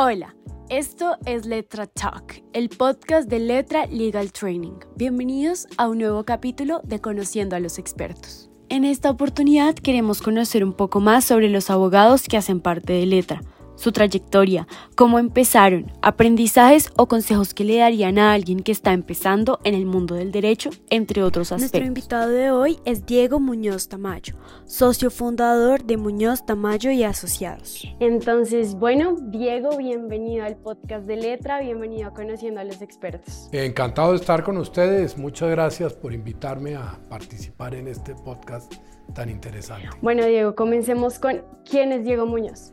Hola, esto es Letra Talk, el podcast de Letra Legal Training. Bienvenidos a un nuevo capítulo de Conociendo a los expertos. En esta oportunidad queremos conocer un poco más sobre los abogados que hacen parte de Letra su trayectoria, cómo empezaron, aprendizajes o consejos que le darían a alguien que está empezando en el mundo del derecho, entre otros aspectos. Nuestro invitado de hoy es Diego Muñoz Tamayo, socio fundador de Muñoz Tamayo y Asociados. Entonces, bueno, Diego, bienvenido al podcast de Letra, bienvenido a Conociendo a los Expertos. Encantado de estar con ustedes, muchas gracias por invitarme a participar en este podcast tan interesante. Bueno, Diego, comencemos con quién es Diego Muñoz.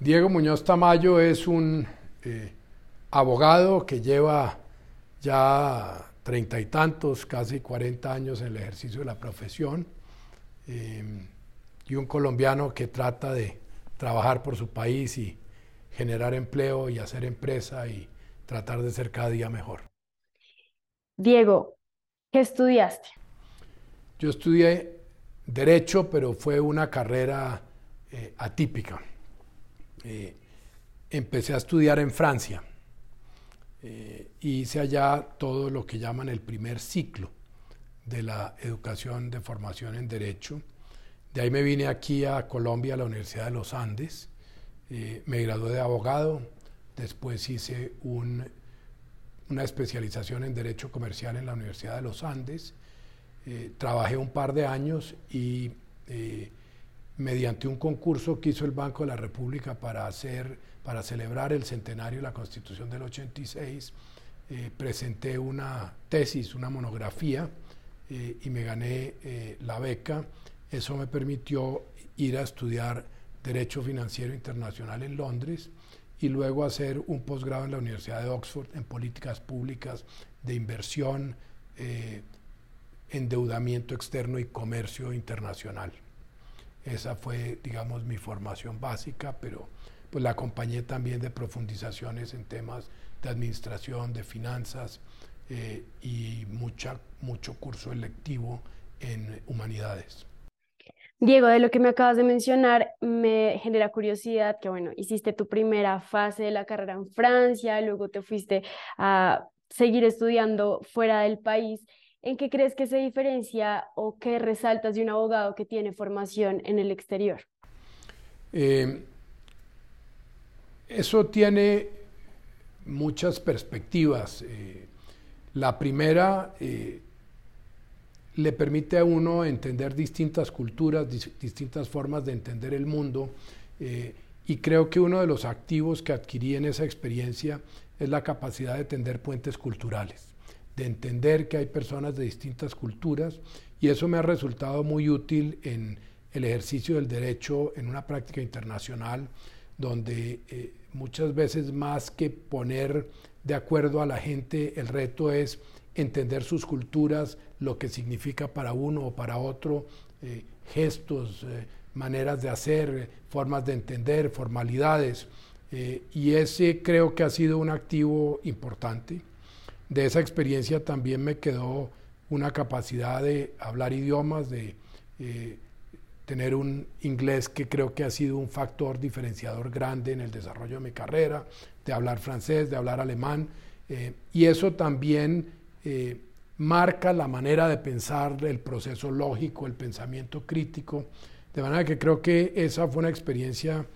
Diego Muñoz Tamayo es un eh, abogado que lleva ya treinta y tantos, casi cuarenta años en el ejercicio de la profesión eh, y un colombiano que trata de trabajar por su país y generar empleo y hacer empresa y tratar de ser cada día mejor. Diego, ¿qué estudiaste? Yo estudié Derecho, pero fue una carrera eh, atípica. Eh, empecé a estudiar en Francia. Eh, hice allá todo lo que llaman el primer ciclo de la educación de formación en Derecho. De ahí me vine aquí a Colombia, a la Universidad de los Andes. Eh, me gradué de abogado. Después hice una especialización en Derecho Comercial en la Universidad de los Andes. trabajé un par de años y mediante un concurso que hizo el Banco de la República para, hacer, para celebrar el centenario de la Constitución del 86, eh, presenté una tesis, una monografía, eh, y me gané eh, la beca. Eso me permitió ir a estudiar Derecho Financiero Internacional en Londres y luego hacer un posgrado en la Universidad de Oxford en Políticas Públicas de Inversión, Endeudamiento Externo y Comercio Internacional. Esa fue, digamos, mi formación básica, pero pues la acompañé también de profundizaciones en temas de administración, de finanzas eh, y mucha, mucho curso electivo en humanidades. Diego, de lo que me acabas de mencionar, me genera curiosidad que, bueno, hiciste tu primera fase de la carrera en Francia, luego te fuiste a seguir estudiando fuera del país. ¿En qué crees que se diferencia o qué resaltas de un abogado que tiene formación en el exterior? Eh, eso tiene muchas perspectivas. Eh, la primera eh, le permite a uno entender distintas culturas, distintas formas de entender el mundo y creo que uno de los activos que adquirí en esa experiencia es la capacidad de tender puentes culturales de entender que hay personas de distintas culturas y eso me ha resultado muy útil en el ejercicio del derecho en una práctica internacional donde eh, muchas veces más que poner de acuerdo a la gente, el reto es entender sus culturas, lo que significa para uno o para otro, eh, gestos, eh, maneras de hacer, formas de entender, formalidades. y ese creo que ha sido un activo importante de esa experiencia también me quedó una capacidad de hablar idiomas, de eh, tener un inglés que creo que ha sido un factor diferenciador grande en el desarrollo de mi carrera, de hablar francés, de hablar alemán, eh, y eso también eh, marca la manera de pensar el proceso lógico, el pensamiento crítico, de manera que creo que esa fue una experiencia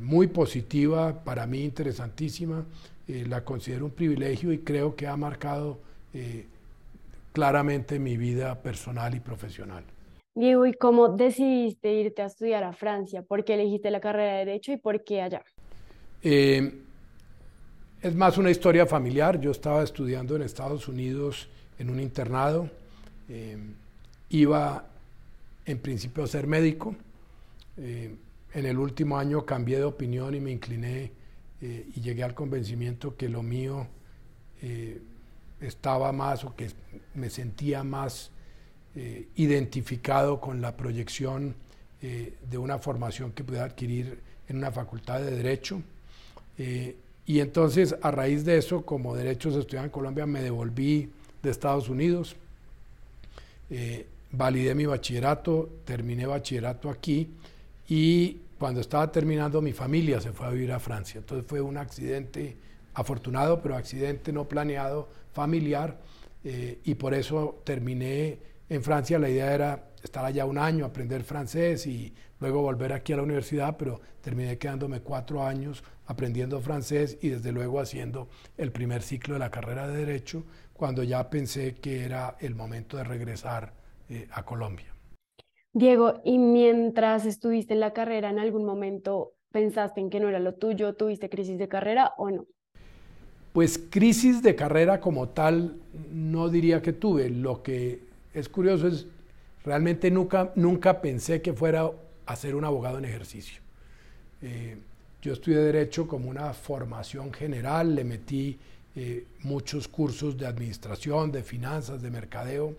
muy positiva, para mí interesantísima, eh, la considero un privilegio y creo que ha marcado eh, claramente mi vida personal y profesional. Diego, ¿y cómo decidiste irte a estudiar a Francia? ¿Por qué elegiste la carrera de Derecho y por qué allá? Eh, es más una historia familiar. Yo estaba estudiando en Estados Unidos en un internado. iba en principio a ser médico. en el último año cambié de opinión y me incliné eh, y llegué al convencimiento que lo mío eh, estaba más o que me sentía más eh, identificado con la proyección de una formación que pudiera adquirir en una facultad de Derecho. y entonces, a raíz de eso, como Derecho se en Colombia, me devolví de Estados Unidos, validé mi bachillerato, terminé bachillerato aquí y cuando estaba terminando mi familia se fue a vivir a Francia. Entonces fue un accidente afortunado, pero accidente no planeado, familiar, eh, y por eso terminé en Francia. La idea era estar allá un año, aprender francés y luego volver aquí a la universidad, pero terminé quedándome cuatro años aprendiendo francés y desde luego haciendo el primer ciclo de la carrera de Derecho, cuando ya pensé que era el momento de regresar eh, a Colombia. Diego, ¿y mientras estuviste en la carrera, en algún momento pensaste en que no era lo tuyo? ¿Tuviste crisis de carrera o no? Pues crisis de carrera como tal no diría que tuve. Lo que es curioso es, realmente nunca, nunca pensé que fuera a ser un abogado en ejercicio. Eh, yo estudié Derecho como una formación general, le metí eh, muchos cursos de administración, de finanzas, de mercadeo,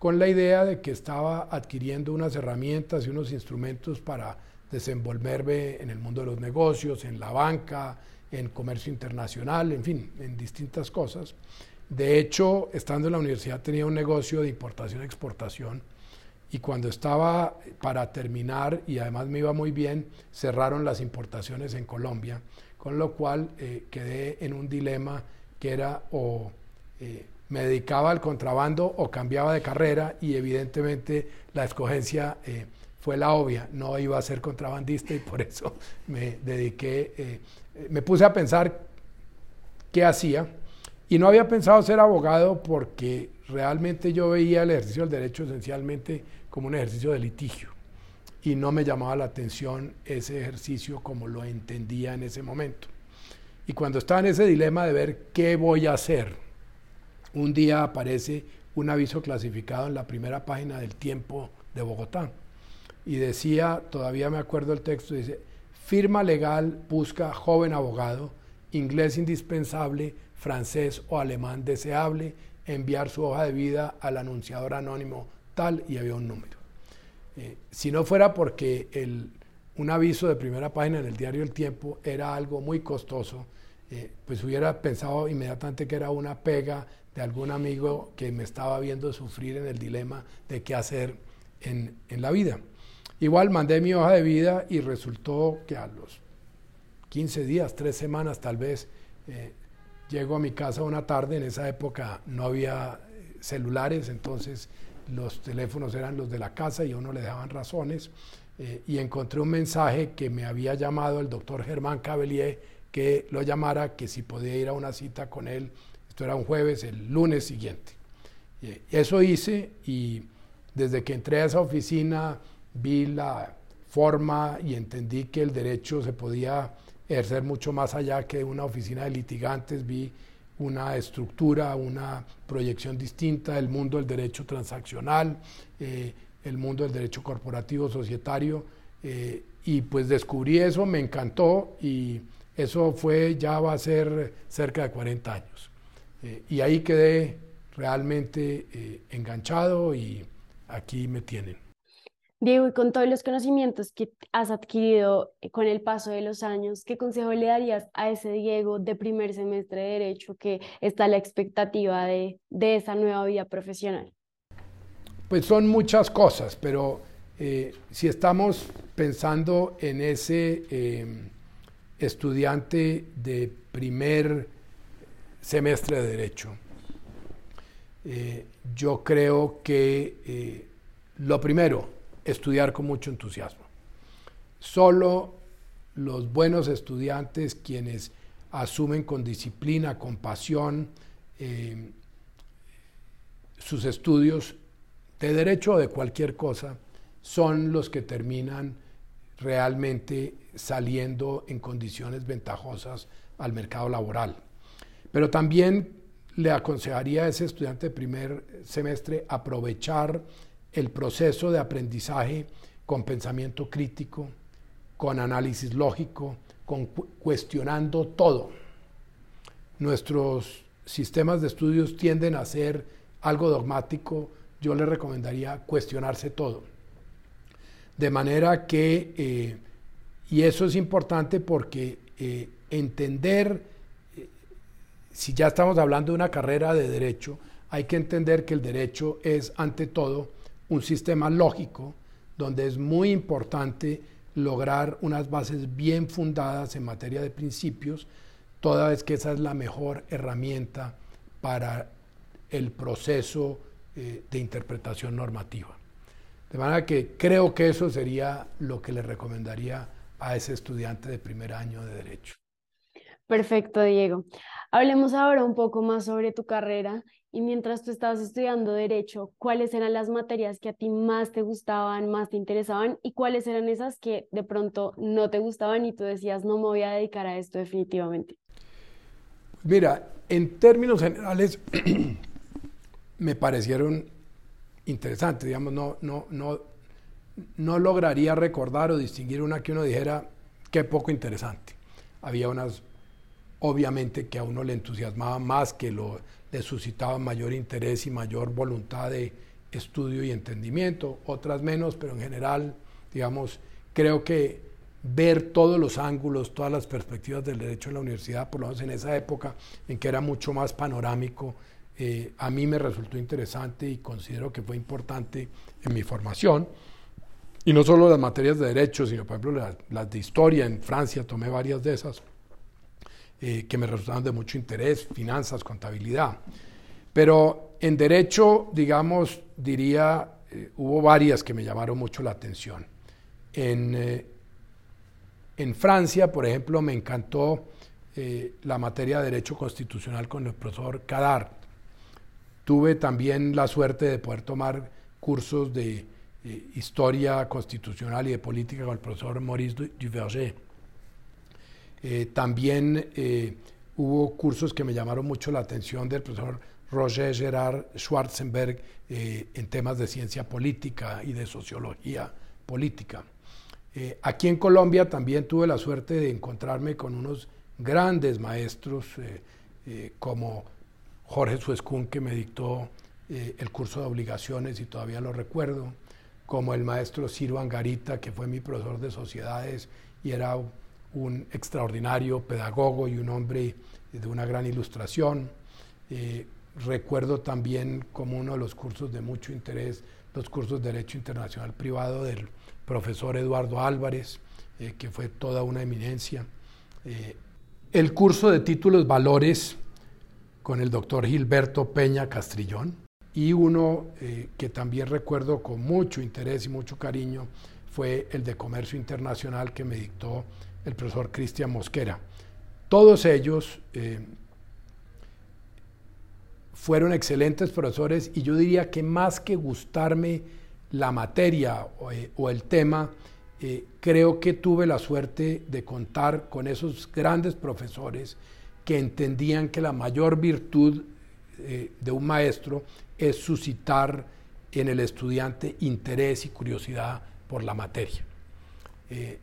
con la idea de que estaba adquiriendo unas herramientas y unos instrumentos para desenvolverme en el mundo de los negocios, en la banca, en comercio internacional, en fin, en distintas cosas. De hecho, estando en la universidad tenía un negocio de importación-exportación y cuando estaba para terminar, y además me iba muy bien, cerraron las importaciones en Colombia, con lo cual eh, quedé en un dilema que era o eh, me dedicaba al contrabando o cambiaba de carrera y evidentemente la escogencia eh, fue la obvia, no iba a ser contrabandista y por eso me dediqué, me puse a pensar qué hacía. Y no había pensado ser abogado porque realmente yo veía el ejercicio del derecho esencialmente como un ejercicio de litigio. Y no me llamaba la atención ese ejercicio como lo entendía en ese momento. Y cuando estaba en ese dilema de ver qué voy a hacer, un día aparece un aviso clasificado en la primera página del Tiempo de Bogotá y decía, todavía me acuerdo el texto, dice, firma legal busca joven abogado, inglés indispensable, francés o alemán deseable, enviar su hoja de vida al anunciador anónimo tal y había un número. Eh, si no fuera porque el, un aviso de primera página en el diario El Tiempo era algo muy costoso, eh, pues hubiera pensado inmediatamente que era una pega de algún amigo que me estaba viendo sufrir en el dilema de qué hacer en, en la vida. Igual mandé mi hoja de vida y resultó que a los 15 días, tres semanas tal vez, eh, llego a mi casa una tarde, en esa época no había celulares, entonces los teléfonos eran los de la casa y a uno le daban razones, eh, y encontré un mensaje que me había llamado el doctor Germán Cabellier que lo llamara, que si podía ir a una cita con él, esto era un jueves, el lunes siguiente. Eh, eso hice y desde que entré a esa oficina vi la forma y entendí que el derecho se podía ejercer mucho más allá que una oficina de litigantes, vi una estructura, una proyección distinta del mundo del derecho transaccional, eh, el mundo del derecho corporativo societario, eh, y pues descubrí eso, me encantó y eso fue, ya va a ser cerca de 40 años. Eh, y ahí quedé realmente enganchado y aquí me tienen. Diego, y con todos los conocimientos que has adquirido eh, con el paso de los años, ¿qué consejo le darías a ese Diego de primer semestre de Derecho que está a la expectativa de, esa nueva vida profesional? Pues son muchas cosas, pero eh, si estamos pensando en ese estudiante de primer semestre de Derecho, eh, yo creo que lo primero, estudiar con mucho entusiasmo. Solo los buenos estudiantes, quienes asumen con disciplina, con pasión eh, sus estudios de derecho o de cualquier cosa, son los que terminan realmente saliendo en condiciones ventajosas al mercado laboral. Pero también le aconsejaría a ese estudiante de primer semestre aprovechar el proceso de aprendizaje con pensamiento crítico, con análisis lógico, con cuestionando todo. Nuestros sistemas de estudios tienden a ser algo dogmático, yo le recomendaría cuestionarse todo. De manera que, eh, y eso es importante porque eh, entender, si ya estamos hablando de una carrera de derecho, hay que entender que el derecho es ante todo un sistema lógico donde es muy importante lograr unas bases bien fundadas en materia de principios, toda vez que esa es la mejor herramienta para el proceso eh, de interpretación normativa. De manera que creo que eso sería lo que le recomendaría a ese estudiante de primer año de Derecho. Perfecto, Diego. Hablemos ahora un poco más sobre tu carrera y mientras tú estabas estudiando Derecho, ¿cuáles eran las materias que a ti más te gustaban, más te interesaban y cuáles eran esas que de pronto no te gustaban y tú decías, no me voy a dedicar a esto definitivamente? Mira, en términos generales me parecieron interesantes, digamos, no, no, no, no lograría recordar o distinguir una que uno dijera, qué poco interesante. Había unas, obviamente, que a uno le entusiasmaba más, que lo, le suscitaba mayor interés y mayor voluntad de estudio y entendimiento, otras menos, pero en general, digamos, creo que ver todos los ángulos, todas las perspectivas del derecho en la universidad, por lo menos en esa época en que era mucho más panorámico, eh, a mí me resultó interesante y considero que fue importante en mi formación. Y no solo las materias de derecho, sino por ejemplo las, de historia. En Francia tomé varias de esas eh, que me resultaron de mucho interés, finanzas, contabilidad. Pero en derecho, digamos, diría, eh, hubo varias que me llamaron mucho la atención. En, eh, en Francia, por ejemplo, me encantó la materia de derecho constitucional con el profesor Cadar. Tuve también la suerte de poder tomar cursos de historia constitucional y de política con el profesor Maurice Duverger. Eh, también eh, hubo cursos que me llamaron mucho la atención del profesor Roger Gerard Schwarzenberg en temas de ciencia política y de sociología política. aquí en Colombia también tuve la suerte de encontrarme con unos grandes maestros como Jorge Suescún, que me dictó el curso de obligaciones y todavía lo recuerdo, como el maestro Ciro Angarita, que fue mi profesor de sociedades y era un extraordinario pedagogo y un hombre de una gran ilustración. Eh, recuerdo también como uno de los cursos de mucho interés, los cursos de Derecho Internacional Privado del profesor Eduardo Álvarez, eh, que fue toda una eminencia. Eh, el curso de títulos valores con el doctor Gilberto Peña Castrillón, y uno que también recuerdo con mucho interés y mucho cariño fue el de comercio internacional que me dictó el profesor Cristian Mosquera. Todos ellos eh, fueron excelentes profesores y yo diría que más que gustarme la materia o, eh, el tema, creo que tuve la suerte de contar con esos grandes profesores que entendían que la mayor virtud de un maestro es suscitar en el estudiante interés y curiosidad por la materia. Eh,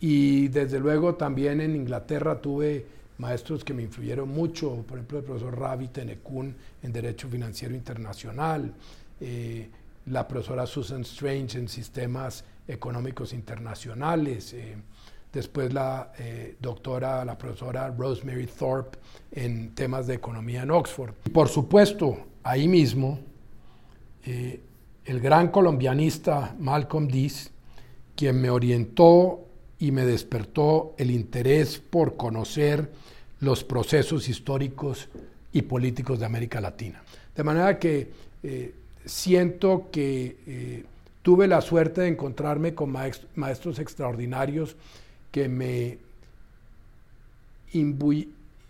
y desde luego también en Inglaterra tuve maestros que me influyeron mucho, por ejemplo el profesor Ravi Tenekun en Derecho Financiero Internacional, eh, la profesora Susan Strange en Sistemas Económicos Internacionales, eh, después la doctora, la profesora Rosemary Thorpe en temas de economía en Oxford. por supuesto, ahí mismo, eh, el gran colombianista Malcolm Dees, quien me orientó y me despertó el interés por conocer los procesos históricos y políticos de América Latina. De manera que eh, siento que eh, tuve la suerte de encontrarme con maestros extraordinarios que me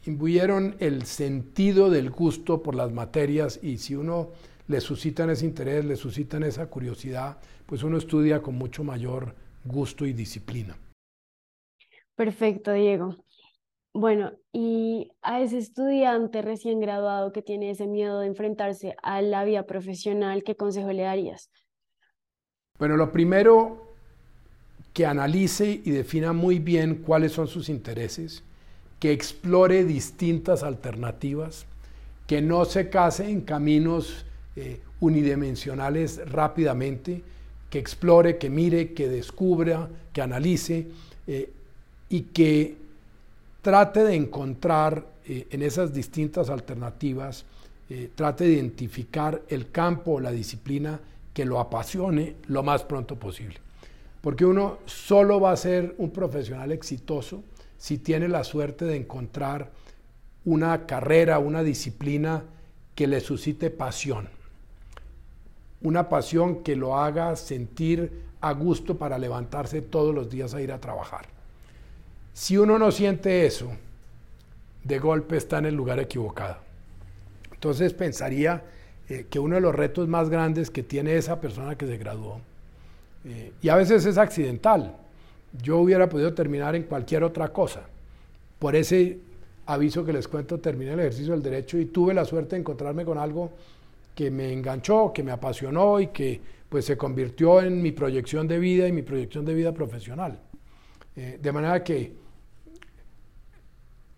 imbuyeron el sentido del gusto por las materias y si uno le suscitan ese interés, le suscitan esa curiosidad, pues uno estudia con mucho mayor gusto y disciplina. Perfecto, Diego. Bueno, y a ese estudiante recién graduado que tiene ese miedo de enfrentarse a la vida profesional, ¿qué consejo le darías? Bueno, lo primero, que analice y defina muy bien cuáles son sus intereses, que explore distintas alternativas, que no se case en caminos eh, unidimensionales rápidamente, que explore, que mire, que descubra, que analice eh, y que trate de encontrar eh, en esas distintas alternativas, trate de identificar el campo o la disciplina que lo apasione lo más pronto posible. porque uno solo va a ser un profesional exitoso si tiene la suerte de encontrar una carrera, una disciplina que le suscite pasión. Una pasión que lo haga sentir a gusto para levantarse todos los días a ir a trabajar. Si uno no siente eso, de golpe está en el lugar equivocado. Entonces pensaría eh, que uno de los retos más grandes que tiene esa persona que se graduó, eh, y a veces es accidental, yo hubiera podido terminar en cualquier otra cosa. Por ese aviso que les cuento, terminé el ejercicio del derecho y tuve la suerte de encontrarme con algo que me enganchó, que me apasionó y que pues se convirtió en mi proyección de vida y mi proyección de vida profesional. Eh, de manera que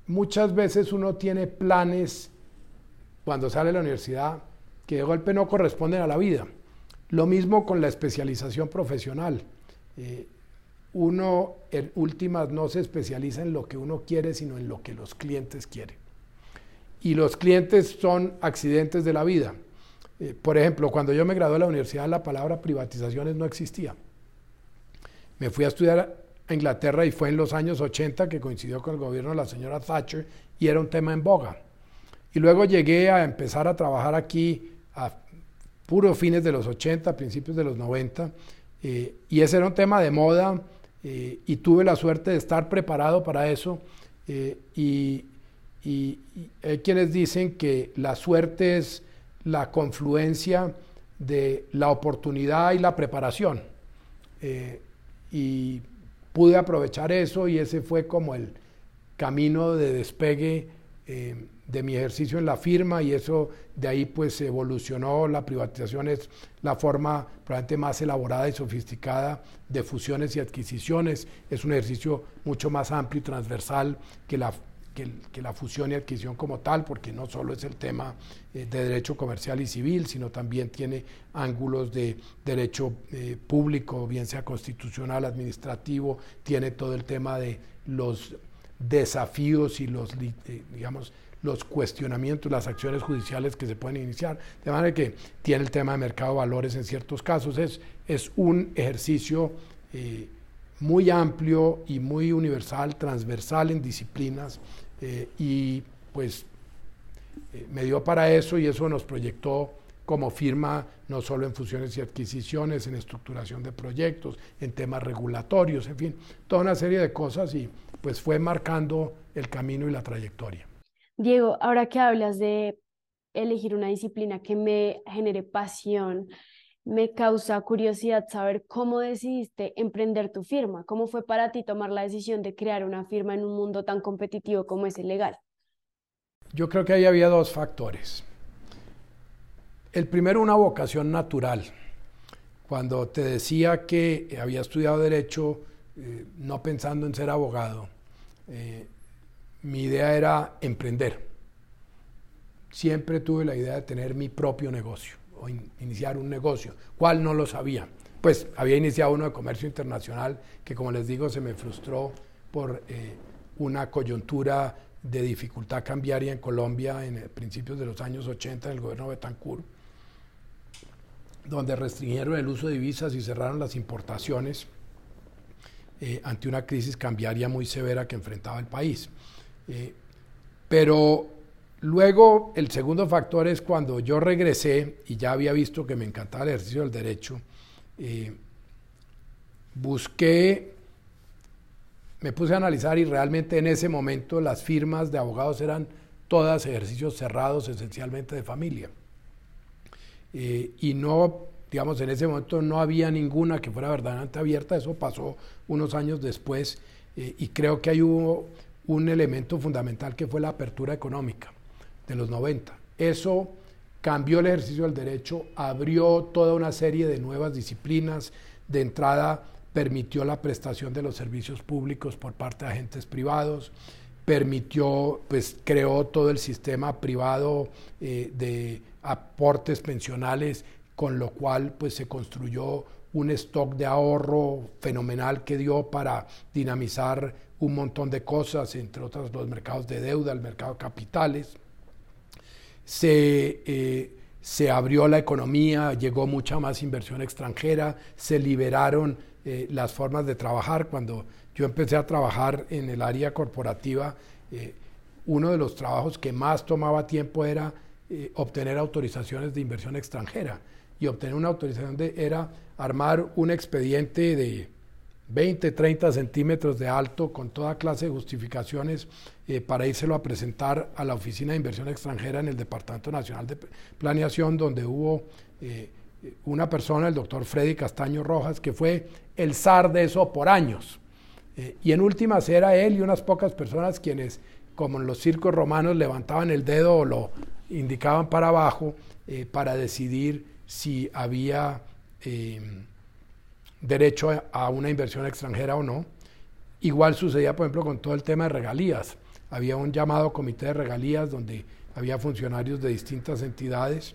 muchas veces uno tiene planes cuando sale de la universidad que de golpe no corresponden a la vida. Lo mismo con la especialización profesional. Eh, uno en últimas no se especializa en lo que uno quiere, sino en lo que los clientes quieren. Y los clientes son accidentes de la vida. Eh, por ejemplo, cuando yo me gradué de la universidad, la palabra privatizaciones no existía. Me fui a estudiar Inglaterra y fue en los años 80 que coincidió con el gobierno de la señora Thatcher y era un tema en boga. Y luego llegué a empezar a trabajar aquí a puros fines de los 80, principios de los 90, eh, y ese era un tema de moda eh, y tuve la suerte de estar preparado para eso. Eh, y, hay quienes dicen que la suerte es la confluencia de la oportunidad y la preparación. Y pude aprovechar eso y ese fue como el camino de despegue de mi ejercicio en la firma y eso de ahí pues evolucionó, la privatización es la forma probablemente más elaborada y sofisticada de fusiones y adquisiciones, es un ejercicio mucho más amplio y transversal que la, que, la fusión y adquisición como tal, porque no solo es el tema eh, de derecho comercial y civil, sino también tiene ángulos de derecho eh, público, bien sea constitucional, administrativo, tiene todo el tema de los desafíos y los, eh, digamos, los cuestionamientos, las acciones judiciales que se pueden iniciar. De manera que tiene el tema de mercado de valores en ciertos casos. Es, es un ejercicio eh, muy amplio y muy universal, transversal en disciplinas eh, y pues eh, me dio para eso y eso nos proyectó como firma no solo en fusiones y adquisiciones, en estructuración de proyectos, en temas regulatorios, en fin, toda una serie de cosas y pues fue marcando el camino y la trayectoria. Diego, ahora que hablas de elegir una disciplina que me genere pasión, me causa curiosidad saber cómo decidiste emprender tu firma, cómo fue para ti tomar la decisión de crear una firma en un mundo tan competitivo como es el legal. Yo creo que ahí había dos factores. El primero, una vocación natural. Cuando te decía que había estudiado derecho, eh, no pensando en ser abogado, eh, mi idea era emprender. Siempre tuve la idea de tener mi propio negocio o iniciar un negocio. ¿Cuál no lo sabía? Pues había iniciado uno de comercio internacional que, como les digo, se me frustró por eh, una coyuntura de dificultad cambiaria en Colombia en principios de los años 80 en el gobierno de Betancourt, donde restringieron el uso de divisas y cerraron las importaciones eh, ante una crisis cambiaria muy severa que enfrentaba el país. Eh, pero luego el segundo factor es cuando yo regresé y ya había visto que me encantaba el ejercicio del derecho, eh, busqué, me puse a analizar y realmente en ese momento las firmas de abogados eran todas ejercicios cerrados esencialmente de familia. Eh, y no, digamos, en ese momento no había ninguna que fuera verdaderamente abierta, eso pasó unos años después y creo que ahí hubo un elemento fundamental que fue la apertura económica de los 90. Eso cambió el ejercicio del derecho, abrió toda una serie de nuevas disciplinas, de entrada permitió la prestación de los servicios públicos por parte de agentes privados, permitió, pues creó todo el sistema privado eh, de aportes pensionales, con lo cual pues se construyó un stock de ahorro fenomenal que dio para dinamizar un montón de cosas, entre otras los mercados de deuda, el mercado de capitales. Se, eh, se abrió la economía, llegó mucha más inversión extranjera, se liberaron las formas de trabajar. Cuando yo empecé a trabajar en el área corporativa, uno de los trabajos que más tomaba tiempo era obtener autorizaciones de inversión extranjera. Y obtener una autorización de, era armar un expediente de 20, 30 centímetros de alto, con toda clase de justificaciones eh, para írselo a presentar a la Oficina de Inversión Extranjera en el Departamento Nacional de Planeación, donde hubo eh, una persona, el doctor Freddy Castaño Rojas, que fue el zar de eso por años. Eh, y en últimas era él y unas pocas personas quienes, como en los circos romanos, levantaban el dedo o lo indicaban para abajo para decidir si había derecho a una inversión extranjera o no. Igual sucedía, por ejemplo, con todo el tema de regalías. Había un llamado comité de regalías donde había funcionarios de distintas entidades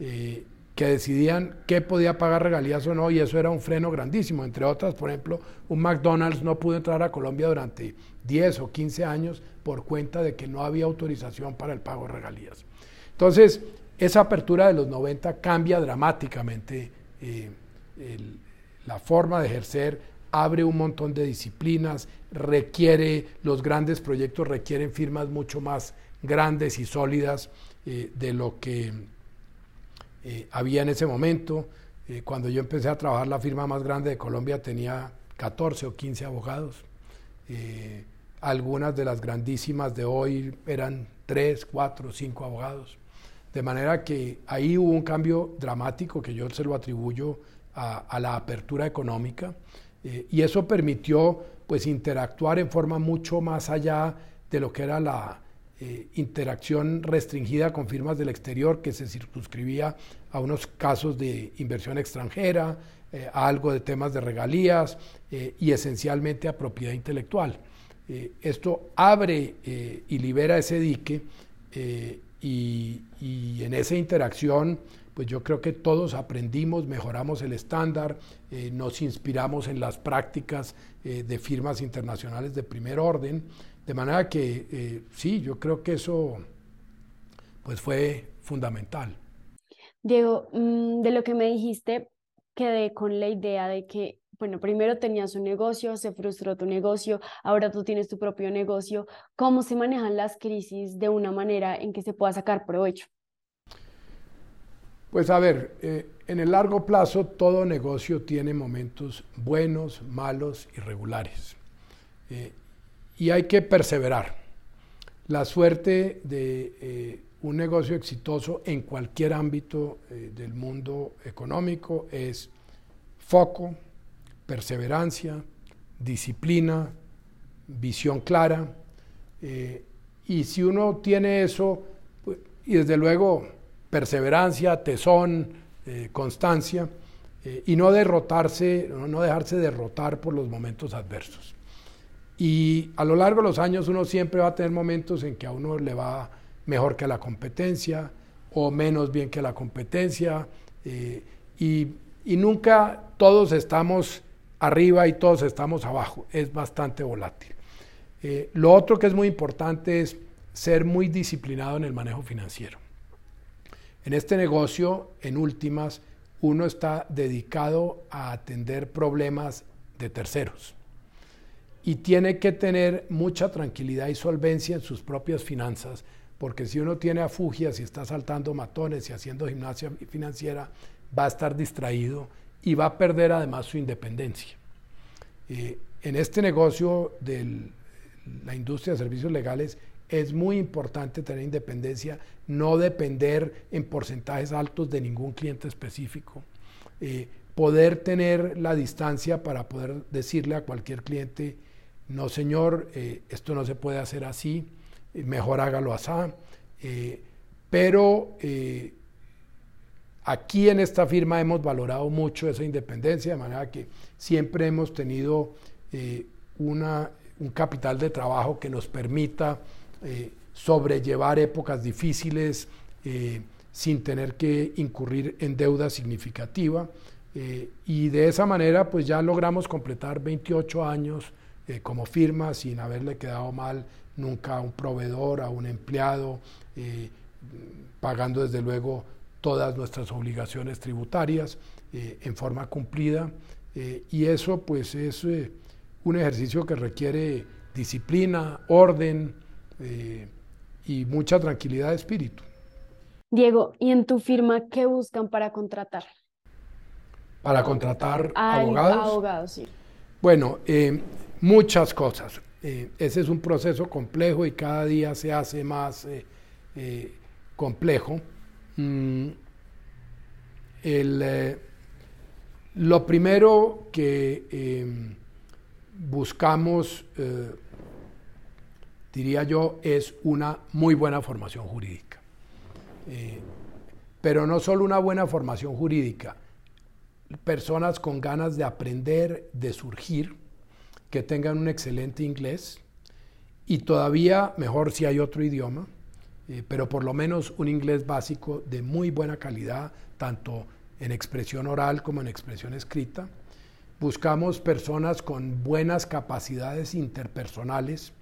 eh, que decidían qué podía pagar regalías o no, y eso era un freno grandísimo. Entre otras, por ejemplo, un McDonald's no pudo entrar a Colombia durante 10 o 15 años por cuenta de que no había autorización para el pago de regalías. Entonces, esa apertura de los 90 cambia dramáticamente eh, el, la forma de ejercer abre un montón de disciplinas, requiere, los grandes proyectos requieren firmas mucho más grandes y sólidas eh, de lo que eh, había en ese momento. Eh, cuando yo empecé a trabajar, la firma más grande de Colombia tenía 14 o 15 abogados. algunas de las grandísimas de hoy eran 3, 4, 5 abogados. De manera que ahí hubo un cambio dramático que yo se lo atribuyo a, la apertura económica eh, y eso permitió pues interactuar en forma mucho más allá de lo que era la eh, interacción restringida con firmas del exterior que se circunscribía a unos casos de inversión extranjera, eh, a algo de temas de regalías y esencialmente a propiedad intelectual. esto abre y libera ese dique y, y en esa interacción pues yo creo que todos aprendimos, mejoramos el estándar, eh, nos inspiramos en las prácticas eh, de firmas internacionales de primer orden, de manera que eh, sí, yo creo que eso pues fue fundamental. Diego, mm, de lo que me dijiste, quedé con la idea de que, bueno, primero tenías un negocio, se frustró tu negocio, ahora tú tienes tu propio negocio. ¿Cómo se manejan las crisis de una manera en que se pueda sacar provecho? Pues a ver, eh, en el largo plazo todo negocio tiene momentos buenos, malos, irregulares. Eh, y hay que perseverar. La suerte de eh, un negocio exitoso en cualquier ámbito del mundo económico es foco, perseverancia, disciplina, visión clara. y si uno tiene eso, pues, y desde luego perseverancia, tesón, eh, constancia, eh, y no derrotarse, no dejarse derrotar por los momentos adversos. Y a lo largo de los años uno siempre va a tener momentos en que a uno le va mejor que la competencia o menos bien que la competencia, eh, y, y nunca todos estamos arriba y todos estamos abajo, es bastante volátil. lo otro que es muy importante es ser muy disciplinado en el manejo financiero. En este negocio, en últimas, uno está dedicado a atender problemas de terceros y tiene que tener mucha tranquilidad y solvencia en sus propias finanzas, porque si uno tiene afugias y está saltando matones y haciendo gimnasia financiera, va a estar distraído y va a perder además su independencia. Eh, en este negocio de la industria de servicios legales, es muy importante tener independencia, no depender en porcentajes altos de ningún cliente específico, eh, poder tener la distancia para poder decirle a cualquier cliente, no señor, eh, esto no se puede hacer así, eh, mejor hágalo así. pero aquí en esta firma hemos valorado mucho esa independencia, de manera que siempre hemos tenido una, un capital de trabajo que nos permita eh, sobrellevar épocas difíciles eh, sin tener que incurrir en deuda significativa. Eh, y de esa manera pues ya logramos completar 28 años como firma sin haberle quedado mal nunca a un proveedor, a un empleado, pagando desde luego todas nuestras obligaciones tributarias en forma cumplida. y eso pues es un ejercicio que requiere disciplina, orden y mucha tranquilidad de espíritu. Diego, ¿y en tu firma qué buscan para contratar? Para contratar abogados. Abogados, sí. Bueno, eh, muchas cosas. Eh, ese es un proceso complejo y cada día se hace más eh, complejo. Mm, lo primero que buscamos, diría yo, es una muy buena formación jurídica. Eh, pero no solo una buena formación jurídica, personas con ganas de aprender, de surgir, que tengan un excelente inglés y todavía mejor si hay otro idioma, eh, pero por lo menos un inglés básico de muy buena calidad, tanto en expresión oral como en expresión escrita. Buscamos personas con buenas capacidades interpersonales,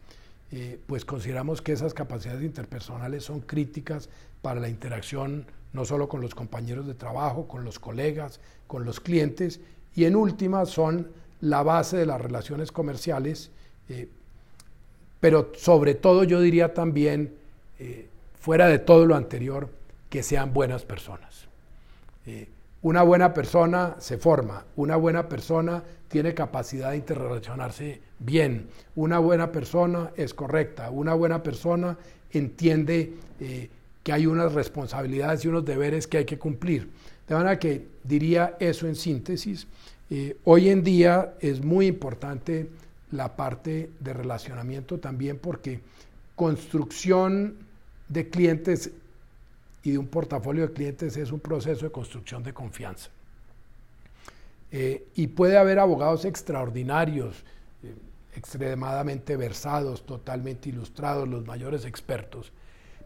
eh, pues consideramos que esas capacidades interpersonales son críticas para la interacción no solo con los compañeros de trabajo, con los colegas, con los clientes, y en última son la base de las relaciones comerciales, eh, pero sobre todo yo diría también, eh, fuera de todo lo anterior, que sean buenas personas. Una buena persona se forma, una buena persona tiene capacidad de interrelacionarse bien, una buena persona es correcta, una buena persona entiende eh, que hay unas responsabilidades y unos deberes que hay que cumplir. De manera que diría eso en síntesis. Eh, hoy en día es muy importante la parte de relacionamiento también porque construcción de clientes y de un portafolio de clientes es un proceso de construcción de confianza. Eh, y puede haber abogados extraordinarios, eh, extremadamente versados, totalmente ilustrados, los mayores expertos,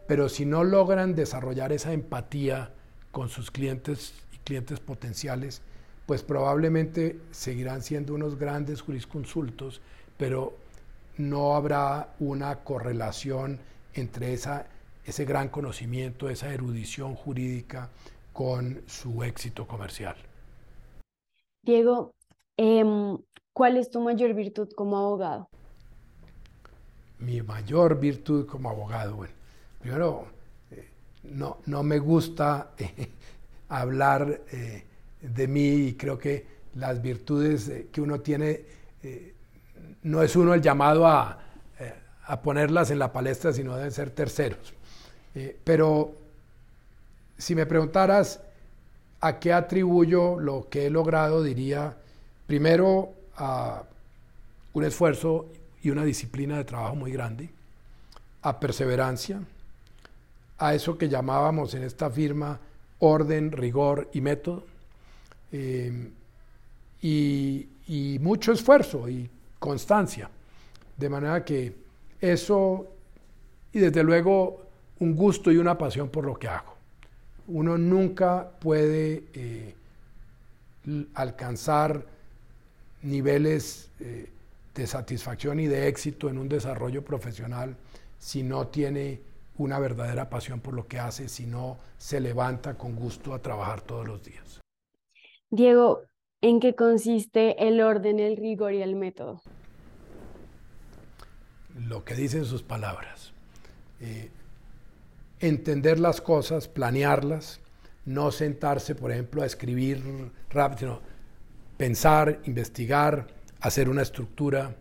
pero si no logran desarrollar esa empatía con sus clientes y clientes potenciales, pues probablemente seguirán siendo unos grandes jurisconsultos, pero no habrá una correlación entre esa ese gran conocimiento, esa erudición jurídica con su éxito comercial. Diego, em, ¿cuál es tu mayor virtud como abogado? Mi mayor virtud como abogado, bueno, primero, eh, no, no, me gusta eh, hablar eh, de mí y creo que las virtudes que uno tiene, no es uno el llamado a, a ponerlas en la palestra, sino deben ser terceros. Pero si me preguntaras a qué atribuyo lo que he logrado, diría primero a un esfuerzo y una disciplina de trabajo muy grande, a perseverancia, a eso que llamábamos en esta firma orden, rigor y método, eh, y, y mucho esfuerzo y constancia. De manera que eso, y desde luego un gusto y una pasión por lo que hago. Uno nunca puede eh, alcanzar niveles eh, de satisfacción y de éxito en un desarrollo profesional si no tiene una verdadera pasión por lo que hace, si no se levanta con gusto a trabajar todos los días. Diego, ¿en qué consiste el orden, el rigor y el método? Lo que dicen sus palabras. Eh, entender las cosas, planearlas, no sentarse, por ejemplo, a escribir rápido, sino pensar, investigar, hacer una estructura,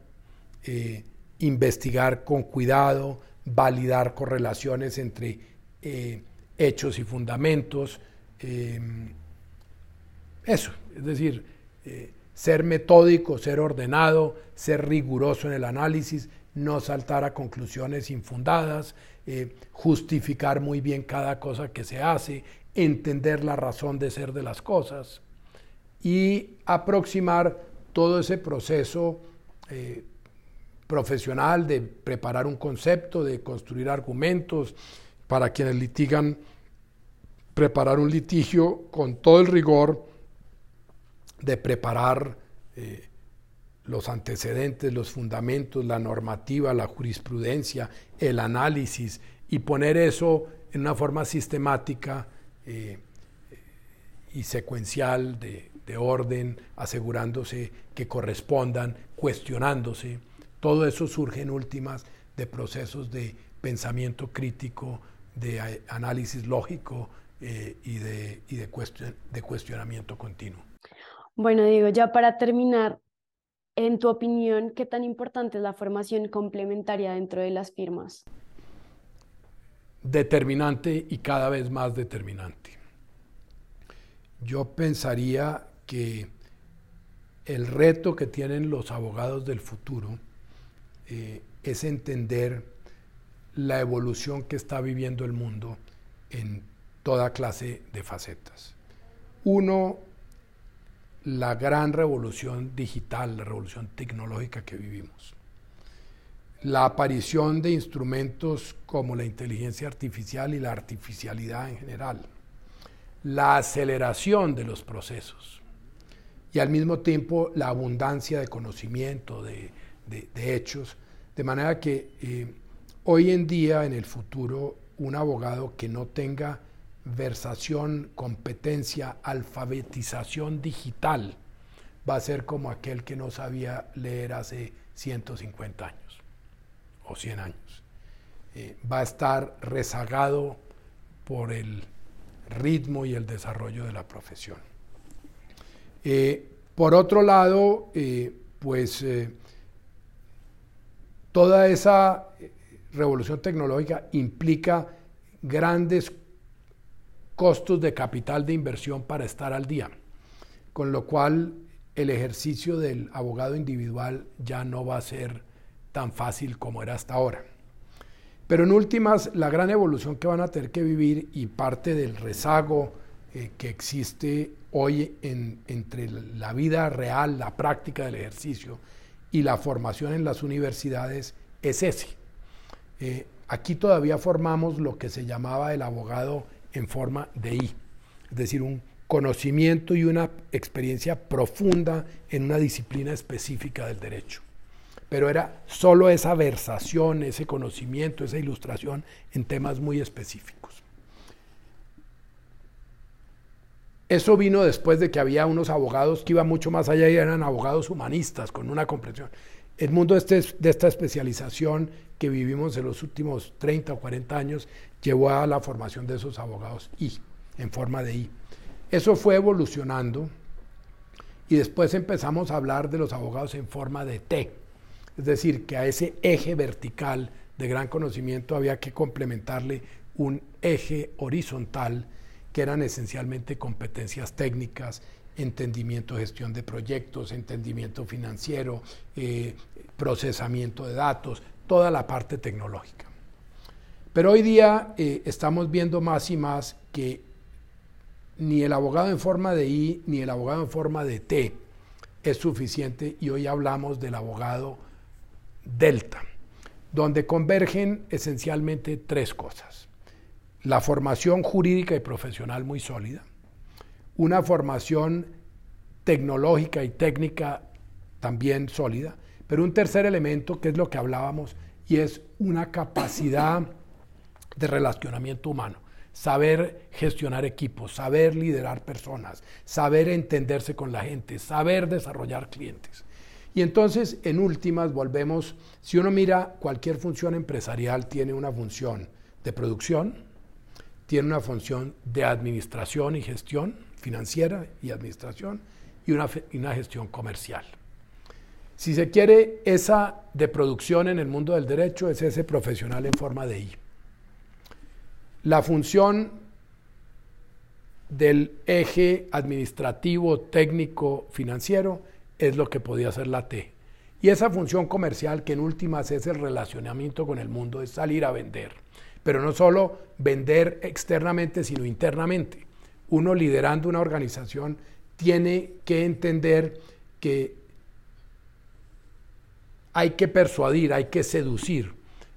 eh, investigar con cuidado, validar correlaciones entre eh, hechos y fundamentos. Eh, eso, es decir, ser metódico, ser ordenado, ser riguroso en el análisis, no saltar a conclusiones infundadas, eh, justificar muy bien cada cosa que se hace, entender la razón de ser de las cosas y aproximar todo ese proceso eh, profesional de preparar un concepto, de construir argumentos, para quienes litigan, preparar un litigio con todo el rigor de preparar eh, los antecedentes, los fundamentos, la normativa, la jurisprudencia, el análisis y poner eso en una forma sistemática eh, y secuencial de de orden, asegurándose que correspondan, cuestionándose. Todo eso surge en últimas de procesos de pensamiento crítico, de análisis lógico eh, y, de, de, cuestionamiento continuo. Bueno, digo, ya para terminar, en tu opinión, ¿qué tan importante es la formación complementaria dentro de las firmas? Determinante y cada vez más determinante. Yo pensaría que el reto que tienen los abogados del futuro eh, es entender la evolución que está viviendo el mundo en toda clase de facetas. Uno, la gran revolución digital, la revolución tecnológica que vivimos. La aparición de instrumentos como la inteligencia artificial y la artificialidad en general. La aceleración de los procesos. Y al mismo tiempo la abundancia de conocimiento, de, hechos. De manera que eh, hoy en día, en el futuro, un abogado que no tenga versación, competencia, alfabetización digital, va a ser como aquel que no sabía leer hace 150 años o 100 años. Eh, va a estar rezagado por el ritmo y el desarrollo de la profesión. Eh, por otro lado, eh, pues toda esa revolución tecnológica implica grandes costos de capital de inversión para estar al día, con lo cual el ejercicio del abogado individual ya no va a ser tan fácil como era hasta ahora. Pero en últimas, la gran evolución que van a tener que vivir y parte del rezago eh, que existe hoy entre la vida real, la práctica del ejercicio y la formación en las universidades es ese. Eh, aquí todavía formamos lo que se llamaba el abogado en forma de I, es decir, un conocimiento y una experiencia profunda en una disciplina específica del derecho. Pero era solo esa versación, ese conocimiento, esa ilustración en temas muy específicos. Eso vino después de que había unos abogados que iban mucho más allá y eran abogados humanistas con una comprensión. El mundo de, este, de esta especialización que vivimos en los últimos 30 o 40 años llevó a la formación de esos abogados I, en forma de I. Eso fue evolucionando y después empezamos a hablar de los abogados en forma de T, es decir, que a ese eje vertical de gran conocimiento había que complementarle un eje horizontal que eran esencialmente competencias técnicas, entendimiento gestión de proyectos, entendimiento financiero, eh, procesamiento de datos, toda la parte tecnológica. Pero hoy día eh, estamos viendo más y más que ni el abogado en forma de I ni el abogado en forma de T es suficiente y hoy hablamos del abogado delta, donde convergen esencialmente tres cosas. La formación jurídica y profesional muy sólida, una formación tecnológica y técnica también sólida, pero un tercer elemento que es lo que hablábamos y es una capacidad de relacionamiento humano, saber gestionar equipos, saber liderar personas, saber entenderse con la gente, saber desarrollar clientes. Y entonces, en últimas, volvemos, si uno mira cualquier función empresarial, tiene una función de producción, tiene una función de administración y gestión financiera y administración y una, una gestión comercial. Si se quiere, esa de producción en el mundo del derecho es ese profesional en forma de I. La función del eje administrativo, técnico, financiero es lo que podía ser la T. Y esa función comercial, que en últimas es el relacionamiento con el mundo, es salir a vender. Pero no solo vender externamente, sino internamente. Uno liderando una organización tiene que entender que hay que persuadir, hay que seducir.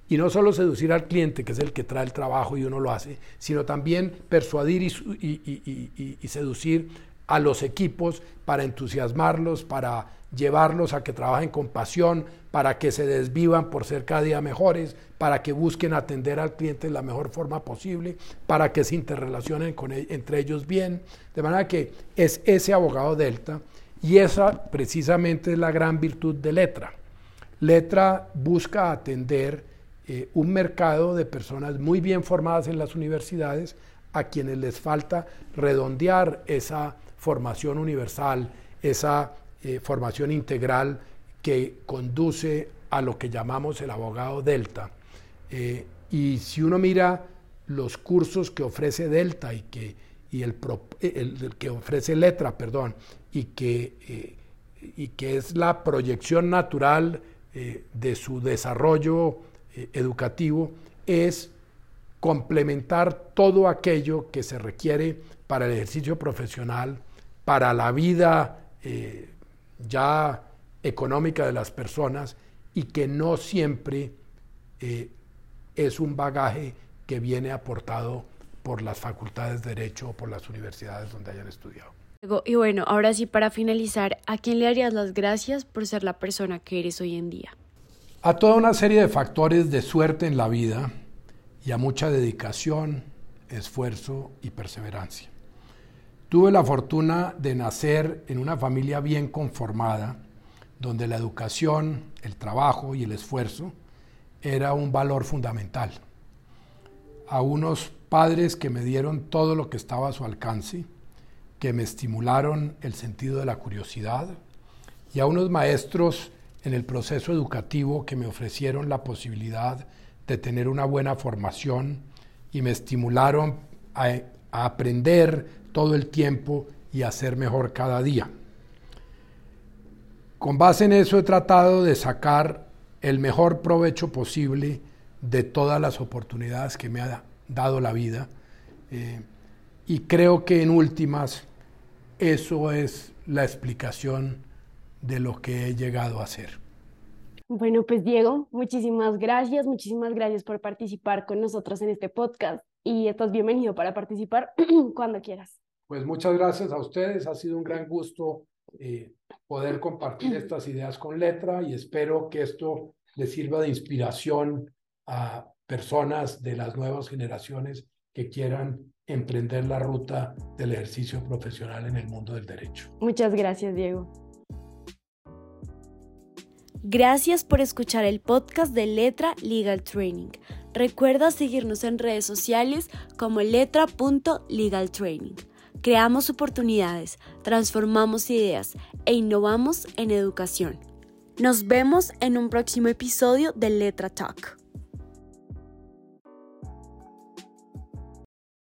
Y no solo seducir al cliente, que es el que trae el trabajo y uno lo hace, sino también persuadir y, seducir a los equipos para entusiasmarlos, para llevarlos a que trabajen con pasión, para que se desvivan por ser cada día mejores, para que busquen atender al cliente de la mejor forma posible, para que se interrelacionen con e, entre ellos bien. De manera que es ese abogado Delta y esa precisamente es la gran virtud de Letra. Letra busca atender eh, un mercado de personas muy bien formadas en las universidades a quienes les falta redondear esa formación universal, esa eh, formación integral que conduce a lo que llamamos el abogado Delta. Eh, y si uno mira los cursos que ofrece Delta y que, y el, que ofrece Letra, perdón, y que, eh, y que es la proyección natural de su desarrollo educativo, es complementar todo aquello que se requiere para el ejercicio profesional, para la vida ya económica de las personas y que no siempre eh, es un bagaje que viene aportado por las facultades de Derecho o por las universidades donde hayan estudiado. Y bueno, ahora sí, para finalizar, ¿a quién le harías las gracias por ser la persona que eres hoy en día? A toda una serie de factores de suerte en la vida y a mucha dedicación, esfuerzo y perseverancia. Tuve la fortuna de nacer en una familia bien conformada, donde la educación, el trabajo y el esfuerzo era un valor fundamental. A unos padres que me dieron todo lo que estaba a su alcance, que me estimularon el sentido de la curiosidad, y a unos maestros en el proceso educativo que me ofrecieron la posibilidad de tener una buena formación y me estimularon a, a aprender todo el tiempo y hacer mejor cada día. Con base en eso he tratado de sacar el mejor provecho posible de todas las oportunidades que me ha dado la vida. Eh, y creo que en últimas eso es la explicación de lo que he llegado a ser. Bueno, pues Diego, muchísimas gracias, muchísimas gracias por participar con nosotros en este podcast y estás bienvenido para participar cuando quieras. Pues muchas gracias a ustedes, ha sido un gran gusto eh, poder compartir estas ideas con letra y espero que esto les sirva de inspiración a personas de las nuevas generaciones que quieran emprender la ruta del ejercicio profesional en el mundo del derecho. Muchas gracias, Diego. Gracias por escuchar el podcast de Letra Legal Training. Recuerda seguirnos en redes sociales como letra.legaltraining. Creamos oportunidades, transformamos ideas e innovamos en educación. Nos vemos en un próximo episodio de Letra Talk.